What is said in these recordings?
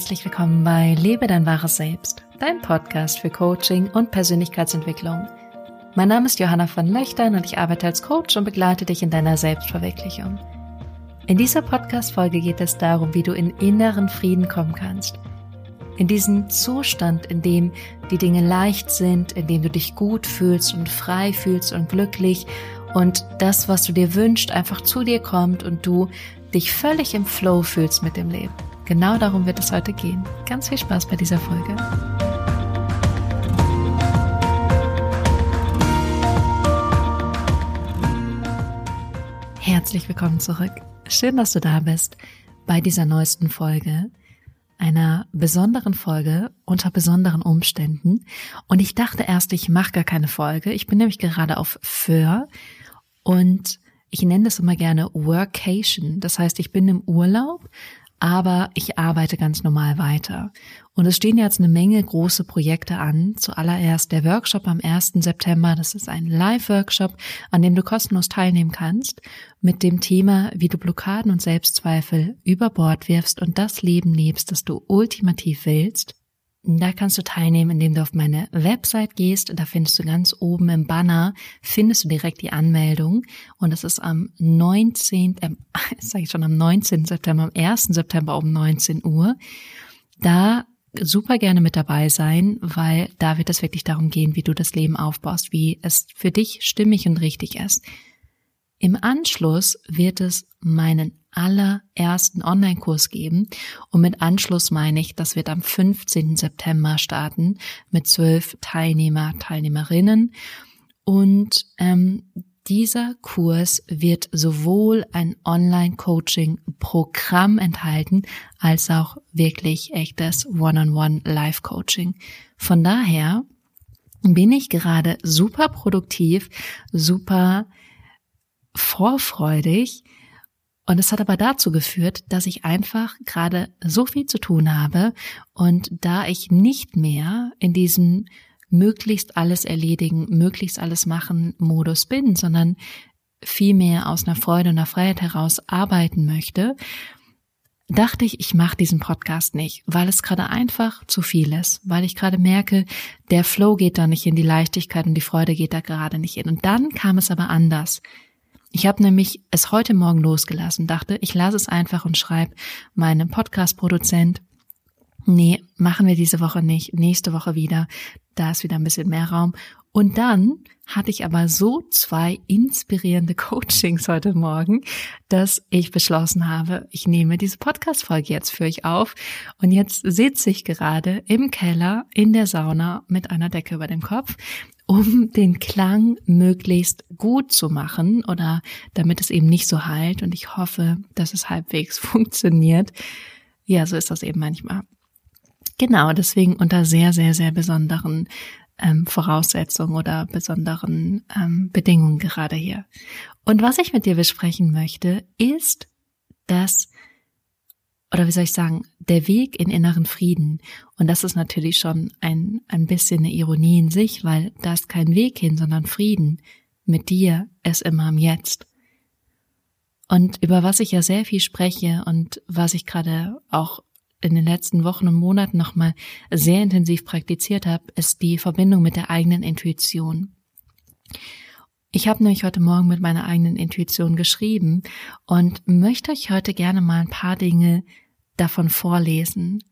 herzlich willkommen bei Lebe dein wahres Selbst, dein Podcast für Coaching und Persönlichkeitsentwicklung. Mein Name ist Johanna von Löchtern und ich arbeite als Coach und begleite dich in deiner Selbstverwirklichung. In dieser Podcast-Folge geht es darum, wie du in inneren Frieden kommen kannst. In diesen Zustand, in dem die Dinge leicht sind, in dem du dich gut fühlst und frei fühlst und glücklich und das, was du dir wünschst, einfach zu dir kommt und du dich völlig im Flow fühlst mit dem Leben. Genau darum wird es heute gehen. Ganz viel Spaß bei dieser Folge. Herzlich willkommen zurück. Schön, dass du da bist bei dieser neuesten Folge, einer besonderen Folge unter besonderen Umständen. Und ich dachte erst, ich mache gar keine Folge. Ich bin nämlich gerade auf Föhr und ich nenne das immer gerne Workation. Das heißt, ich bin im Urlaub, aber ich arbeite ganz normal weiter. Und es stehen jetzt eine Menge große Projekte an. Zuallererst der Workshop am 1. September. Das ist ein Live-Workshop, an dem du kostenlos teilnehmen kannst, mit dem Thema, wie du Blockaden und Selbstzweifel über Bord wirfst und das Leben lebst, das du ultimativ willst. Da kannst du teilnehmen, indem du auf meine Website gehst. Da findest du ganz oben im Banner, findest du direkt die Anmeldung. Und das ist am 19., äh, sage ich schon, am 19. September, am 1. September um 19 Uhr. Da super gerne mit dabei sein, weil da wird es wirklich darum gehen, wie du das Leben aufbaust, wie es für dich stimmig und richtig ist. Im Anschluss wird es meinen allerersten Online-Kurs geben. Und mit Anschluss meine ich, das wird am 15. September starten mit zwölf Teilnehmer, Teilnehmerinnen. Und ähm, dieser Kurs wird sowohl ein Online-Coaching-Programm enthalten, als auch wirklich echtes One-on-One-Live-Coaching. Von daher bin ich gerade super produktiv, super vorfreudig, und es hat aber dazu geführt, dass ich einfach gerade so viel zu tun habe und da ich nicht mehr in diesem möglichst alles erledigen, möglichst alles machen Modus bin, sondern vielmehr aus einer Freude und einer Freiheit heraus arbeiten möchte, dachte ich, ich mache diesen Podcast nicht, weil es gerade einfach zu viel ist, weil ich gerade merke, der Flow geht da nicht in die Leichtigkeit und die Freude geht da gerade nicht in. Und dann kam es aber anders. Ich habe nämlich es heute Morgen losgelassen, dachte, ich lasse es einfach und schreibe meinem Podcast-Produzent, nee, machen wir diese Woche nicht, nächste Woche wieder, da ist wieder ein bisschen mehr Raum. Und dann hatte ich aber so zwei inspirierende Coachings heute Morgen, dass ich beschlossen habe, ich nehme diese Podcast-Folge jetzt für euch auf. Und jetzt sitze ich gerade im Keller in der Sauna mit einer Decke über dem Kopf um den Klang möglichst gut zu machen oder damit es eben nicht so heilt. Und ich hoffe, dass es halbwegs funktioniert. Ja, so ist das eben manchmal. Genau, deswegen unter sehr, sehr, sehr besonderen ähm, Voraussetzungen oder besonderen ähm, Bedingungen gerade hier. Und was ich mit dir besprechen möchte, ist, dass oder wie soll ich sagen, der Weg in inneren Frieden. Und das ist natürlich schon ein, ein bisschen eine Ironie in sich, weil da ist kein Weg hin, sondern Frieden. Mit dir ist immer am Jetzt. Und über was ich ja sehr viel spreche und was ich gerade auch in den letzten Wochen und Monaten nochmal sehr intensiv praktiziert habe, ist die Verbindung mit der eigenen Intuition. Ich habe nämlich heute Morgen mit meiner eigenen Intuition geschrieben und möchte euch heute gerne mal ein paar Dinge davon vorlesen,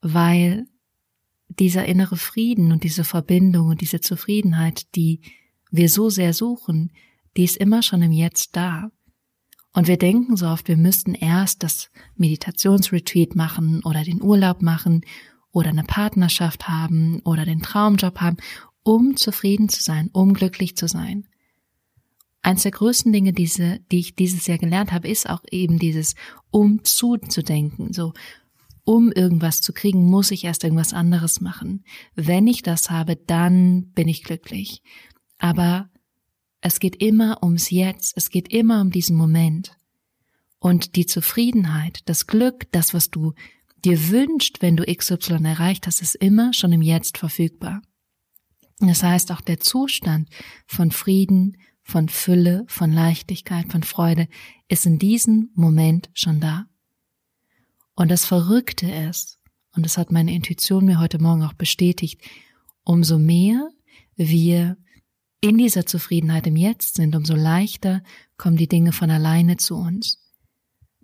weil dieser innere Frieden und diese Verbindung und diese Zufriedenheit, die wir so sehr suchen, die ist immer schon im Jetzt da. Und wir denken so oft, wir müssten erst das Meditationsretreat machen oder den Urlaub machen oder eine Partnerschaft haben oder den Traumjob haben, um zufrieden zu sein, um glücklich zu sein. Eins der größten Dinge, diese, die ich dieses Jahr gelernt habe, ist auch eben dieses um zuzudenken. So, um irgendwas zu kriegen, muss ich erst irgendwas anderes machen. Wenn ich das habe, dann bin ich glücklich. Aber es geht immer ums Jetzt, es geht immer um diesen Moment. Und die Zufriedenheit, das Glück, das, was du dir wünscht, wenn du XY erreicht hast, ist immer schon im Jetzt verfügbar. Das heißt, auch der Zustand von Frieden, von Fülle, von Leichtigkeit, von Freude ist in diesem Moment schon da. Und das Verrückte ist, und das hat meine Intuition mir heute Morgen auch bestätigt, umso mehr wir in dieser Zufriedenheit im Jetzt sind, umso leichter kommen die Dinge von alleine zu uns.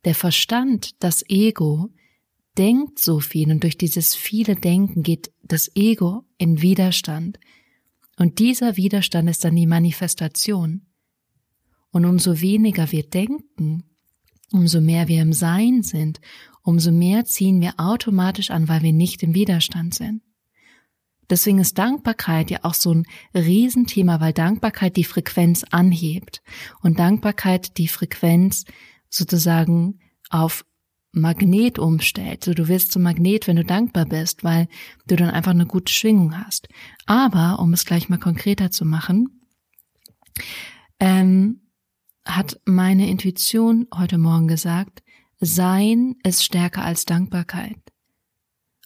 Der Verstand, das Ego, denkt so viel und durch dieses viele Denken geht das Ego in Widerstand. Und dieser Widerstand ist dann die Manifestation. Und umso weniger wir denken, umso mehr wir im Sein sind, umso mehr ziehen wir automatisch an, weil wir nicht im Widerstand sind. Deswegen ist Dankbarkeit ja auch so ein Riesenthema, weil Dankbarkeit die Frequenz anhebt und Dankbarkeit die Frequenz sozusagen auf Magnet umstellt. So, du wirst zum Magnet, wenn du dankbar bist, weil du dann einfach eine gute Schwingung hast. Aber, um es gleich mal konkreter zu machen, ähm, hat meine Intuition heute Morgen gesagt, Sein ist stärker als Dankbarkeit.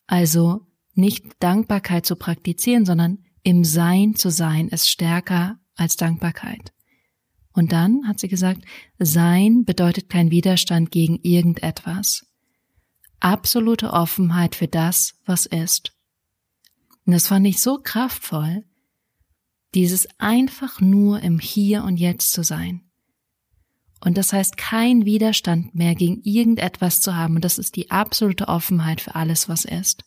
Also nicht Dankbarkeit zu praktizieren, sondern im Sein zu sein ist stärker als Dankbarkeit. Und dann hat sie gesagt, Sein bedeutet kein Widerstand gegen irgendetwas. Absolute Offenheit für das, was ist. Und das fand ich so kraftvoll, dieses einfach nur im Hier und Jetzt zu sein. Und das heißt, kein Widerstand mehr gegen irgendetwas zu haben. Und das ist die absolute Offenheit für alles, was ist.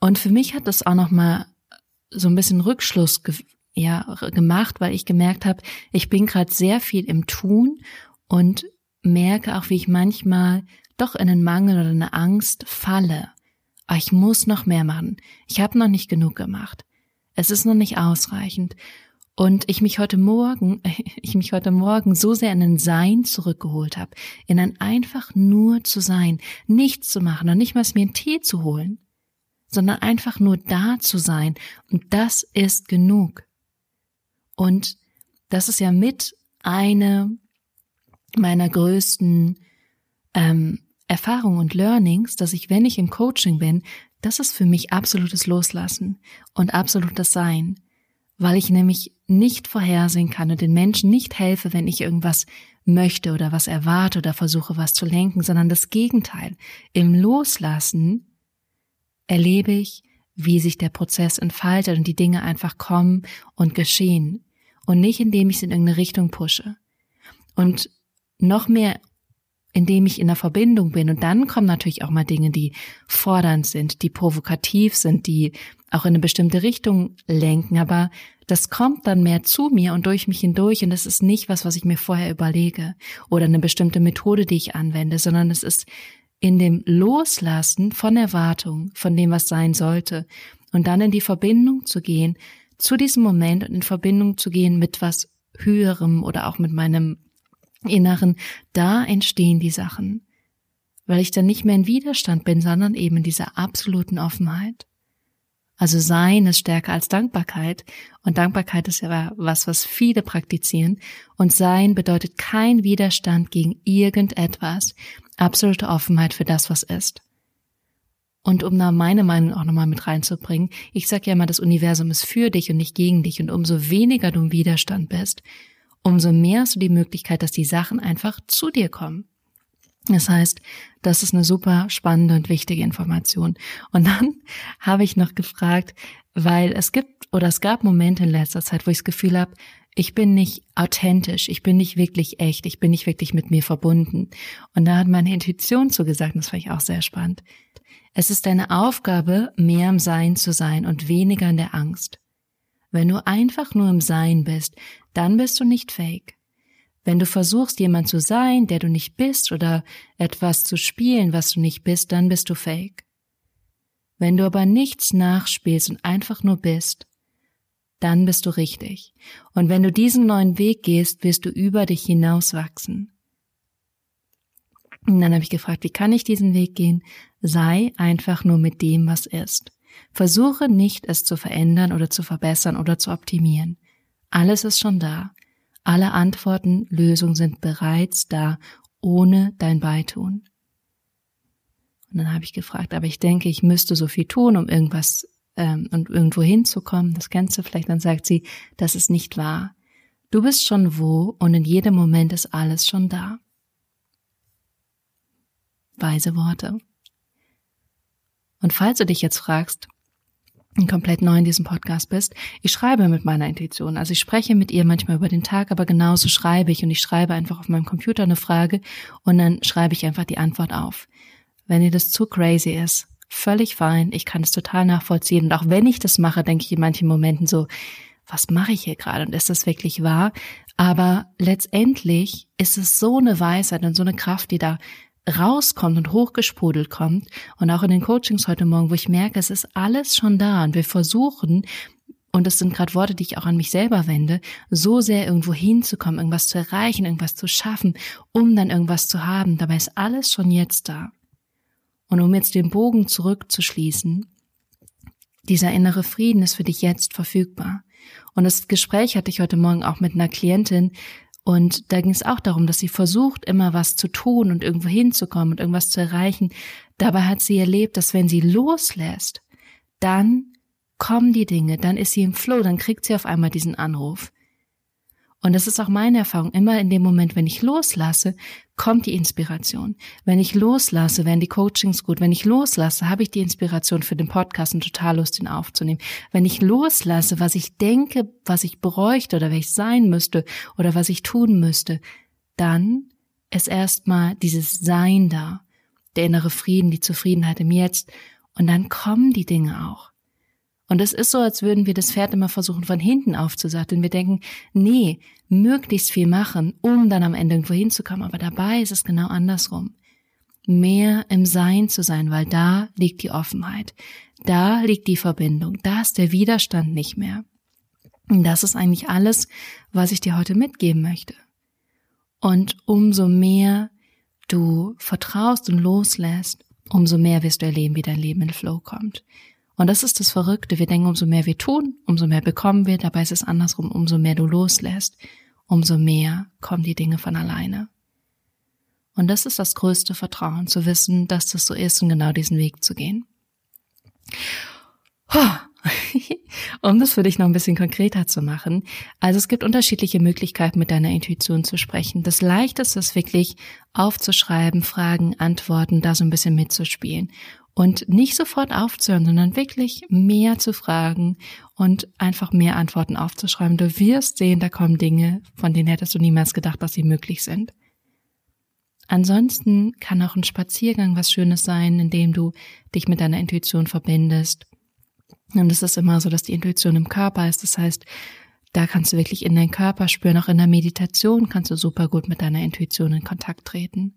Und für mich hat das auch nochmal so ein bisschen Rückschluss ja, gemacht, weil ich gemerkt habe, ich bin gerade sehr viel im Tun und merke auch, wie ich manchmal doch in einen Mangel oder eine Angst falle. Aber ah, ich muss noch mehr machen. Ich habe noch nicht genug gemacht. Es ist noch nicht ausreichend. Und ich mich heute Morgen, ich mich heute Morgen so sehr in ein Sein zurückgeholt habe, in ein einfach nur zu sein, nichts zu machen und nicht mal mir einen Tee zu holen, sondern einfach nur da zu sein. Und das ist genug. Und das ist ja mit eine meiner größten ähm, Erfahrungen und Learnings, dass ich, wenn ich im Coaching bin, das ist für mich absolutes Loslassen und absolutes Sein, weil ich nämlich nicht vorhersehen kann und den Menschen nicht helfe, wenn ich irgendwas möchte oder was erwarte oder versuche, was zu lenken, sondern das Gegenteil. Im Loslassen erlebe ich, wie sich der Prozess entfaltet und die Dinge einfach kommen und geschehen und nicht indem ich es in irgendeine Richtung pushe. Und noch mehr, indem ich in der Verbindung bin. Und dann kommen natürlich auch mal Dinge, die fordernd sind, die provokativ sind, die auch in eine bestimmte Richtung lenken. Aber das kommt dann mehr zu mir und durch mich hindurch. Und das ist nicht was, was ich mir vorher überlege oder eine bestimmte Methode, die ich anwende, sondern es ist in dem Loslassen von Erwartung, von dem, was sein sollte, und dann in die Verbindung zu gehen zu diesem Moment und in Verbindung zu gehen mit was Höherem oder auch mit meinem Inneren, da entstehen die Sachen, weil ich dann nicht mehr in Widerstand bin, sondern eben in dieser absoluten Offenheit. Also Sein ist stärker als Dankbarkeit und Dankbarkeit ist ja was, was viele praktizieren und Sein bedeutet kein Widerstand gegen irgendetwas, absolute Offenheit für das, was ist. Und um da meine Meinung auch nochmal mit reinzubringen, ich sage ja immer, das Universum ist für dich und nicht gegen dich und umso weniger du im Widerstand bist, umso mehr hast du die Möglichkeit, dass die Sachen einfach zu dir kommen. Das heißt, das ist eine super spannende und wichtige Information. Und dann habe ich noch gefragt, weil es gibt oder es gab Momente in letzter Zeit, wo ich das Gefühl habe, ich bin nicht authentisch, ich bin nicht wirklich echt, ich bin nicht wirklich mit mir verbunden. Und da hat meine Intuition zugesagt, das fand ich auch sehr spannend. Es ist deine Aufgabe, mehr im Sein zu sein und weniger in der Angst. Wenn du einfach nur im Sein bist, dann bist du nicht fake. Wenn du versuchst, jemand zu sein, der du nicht bist, oder etwas zu spielen, was du nicht bist, dann bist du fake. Wenn du aber nichts nachspielst und einfach nur bist, dann bist du richtig. Und wenn du diesen neuen Weg gehst, wirst du über dich hinauswachsen. Und dann habe ich gefragt, wie kann ich diesen Weg gehen? Sei einfach nur mit dem, was ist. Versuche nicht, es zu verändern oder zu verbessern oder zu optimieren. Alles ist schon da. Alle Antworten, Lösungen sind bereits da, ohne dein Beitun. Und dann habe ich gefragt, aber ich denke, ich müsste so viel tun, um irgendwas ähm, und irgendwo hinzukommen. Das kennst du vielleicht. Dann sagt sie, das ist nicht wahr. Du bist schon wo und in jedem Moment ist alles schon da. weise Worte. Und falls du dich jetzt fragst, komplett neu in diesem Podcast bist, ich schreibe mit meiner Intuition. Also ich spreche mit ihr manchmal über den Tag, aber genauso schreibe ich und ich schreibe einfach auf meinem Computer eine Frage und dann schreibe ich einfach die Antwort auf. Wenn dir das zu crazy ist, völlig fein, ich kann es total nachvollziehen und auch wenn ich das mache, denke ich in manchen Momenten so, was mache ich hier gerade und ist das wirklich wahr? Aber letztendlich ist es so eine Weisheit und so eine Kraft, die da rauskommt und hochgesprudelt kommt und auch in den Coachings heute Morgen, wo ich merke, es ist alles schon da und wir versuchen, und das sind gerade Worte, die ich auch an mich selber wende, so sehr irgendwo hinzukommen, irgendwas zu erreichen, irgendwas zu schaffen, um dann irgendwas zu haben. Dabei ist alles schon jetzt da. Und um jetzt den Bogen zurückzuschließen, dieser innere Frieden ist für dich jetzt verfügbar. Und das Gespräch hatte ich heute Morgen auch mit einer Klientin, und da ging es auch darum, dass sie versucht, immer was zu tun und irgendwo hinzukommen und irgendwas zu erreichen. Dabei hat sie erlebt, dass wenn sie loslässt, dann kommen die Dinge, dann ist sie im Flow, dann kriegt sie auf einmal diesen Anruf. Und das ist auch meine Erfahrung. Immer in dem Moment, wenn ich loslasse, kommt die Inspiration. Wenn ich loslasse, werden die Coachings gut. Wenn ich loslasse, habe ich die Inspiration für den Podcast und total Lust, ihn aufzunehmen. Wenn ich loslasse, was ich denke, was ich bräuchte oder wer ich sein müsste oder was ich tun müsste, dann ist erstmal dieses Sein da, der innere Frieden, die Zufriedenheit im Jetzt. Und dann kommen die Dinge auch. Und es ist so, als würden wir das Pferd immer versuchen, von hinten aufzusatteln. Wir denken, nee, möglichst viel machen, um dann am Ende irgendwo hinzukommen. Aber dabei ist es genau andersrum. Mehr im Sein zu sein, weil da liegt die Offenheit. Da liegt die Verbindung. Da ist der Widerstand nicht mehr. Und das ist eigentlich alles, was ich dir heute mitgeben möchte. Und umso mehr du vertraust und loslässt, umso mehr wirst du erleben, wie dein Leben in Flow kommt. Und das ist das Verrückte. Wir denken, umso mehr wir tun, umso mehr bekommen wir. Dabei ist es andersrum. Umso mehr du loslässt, umso mehr kommen die Dinge von alleine. Und das ist das größte Vertrauen, zu wissen, dass das so ist und genau diesen Weg zu gehen. um das für dich noch ein bisschen konkreter zu machen. Also es gibt unterschiedliche Möglichkeiten, mit deiner Intuition zu sprechen. Das Leichteste ist wirklich aufzuschreiben, Fragen, Antworten, da so ein bisschen mitzuspielen und nicht sofort aufzuhören, sondern wirklich mehr zu fragen und einfach mehr Antworten aufzuschreiben. Du wirst sehen, da kommen Dinge, von denen hättest du niemals gedacht, dass sie möglich sind. Ansonsten kann auch ein Spaziergang was Schönes sein, indem du dich mit deiner Intuition verbindest. Und es ist immer so, dass die Intuition im Körper ist. Das heißt, da kannst du wirklich in deinen Körper spüren. Auch in der Meditation kannst du super gut mit deiner Intuition in Kontakt treten.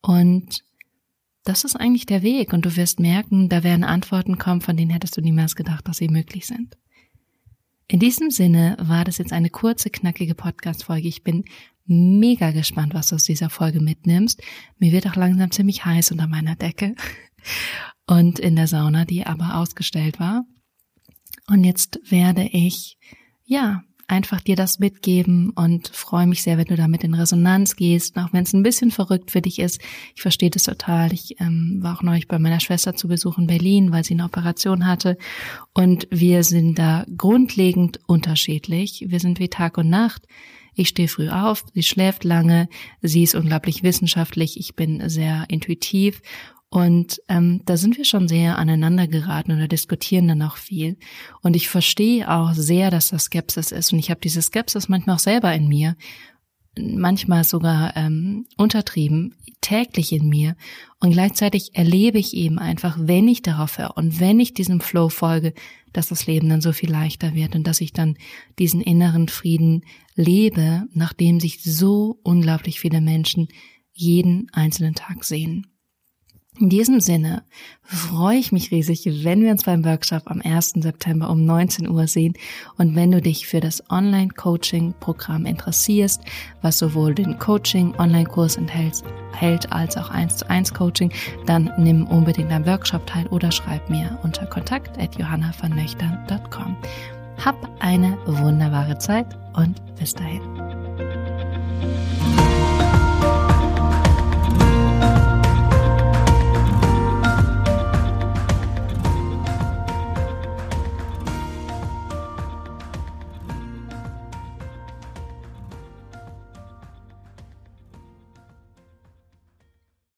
Und das ist eigentlich der Weg und du wirst merken, da werden Antworten kommen, von denen hättest du niemals gedacht, dass sie möglich sind. In diesem Sinne war das jetzt eine kurze, knackige Podcast-Folge. Ich bin mega gespannt, was du aus dieser Folge mitnimmst. Mir wird auch langsam ziemlich heiß unter meiner Decke und in der Sauna, die aber ausgestellt war. Und jetzt werde ich, ja, einfach dir das mitgeben und freue mich sehr, wenn du damit in Resonanz gehst, auch wenn es ein bisschen verrückt für dich ist. Ich verstehe das total. Ich ähm, war auch neulich bei meiner Schwester zu Besuch in Berlin, weil sie eine Operation hatte und wir sind da grundlegend unterschiedlich. Wir sind wie Tag und Nacht. Ich stehe früh auf, sie schläft lange, sie ist unglaublich wissenschaftlich, ich bin sehr intuitiv und ähm, da sind wir schon sehr aneinander geraten oder diskutieren dann auch viel. Und ich verstehe auch sehr, dass das Skepsis ist. Und ich habe diese Skepsis manchmal auch selber in mir, manchmal sogar ähm, untertrieben, täglich in mir. Und gleichzeitig erlebe ich eben einfach, wenn ich darauf höre und wenn ich diesem Flow folge, dass das Leben dann so viel leichter wird und dass ich dann diesen inneren Frieden lebe, nachdem sich so unglaublich viele Menschen jeden einzelnen Tag sehen. In diesem Sinne freue ich mich riesig, wenn wir uns beim Workshop am 1. September um 19 Uhr sehen und wenn du dich für das Online-Coaching-Programm interessierst, was sowohl den Coaching-Online-Kurs enthält, hält als auch 1 zu 1 Coaching, dann nimm unbedingt am Workshop teil oder schreib mir unter kontakt at johannavernöchtern.com. Hab eine wunderbare Zeit und bis dahin.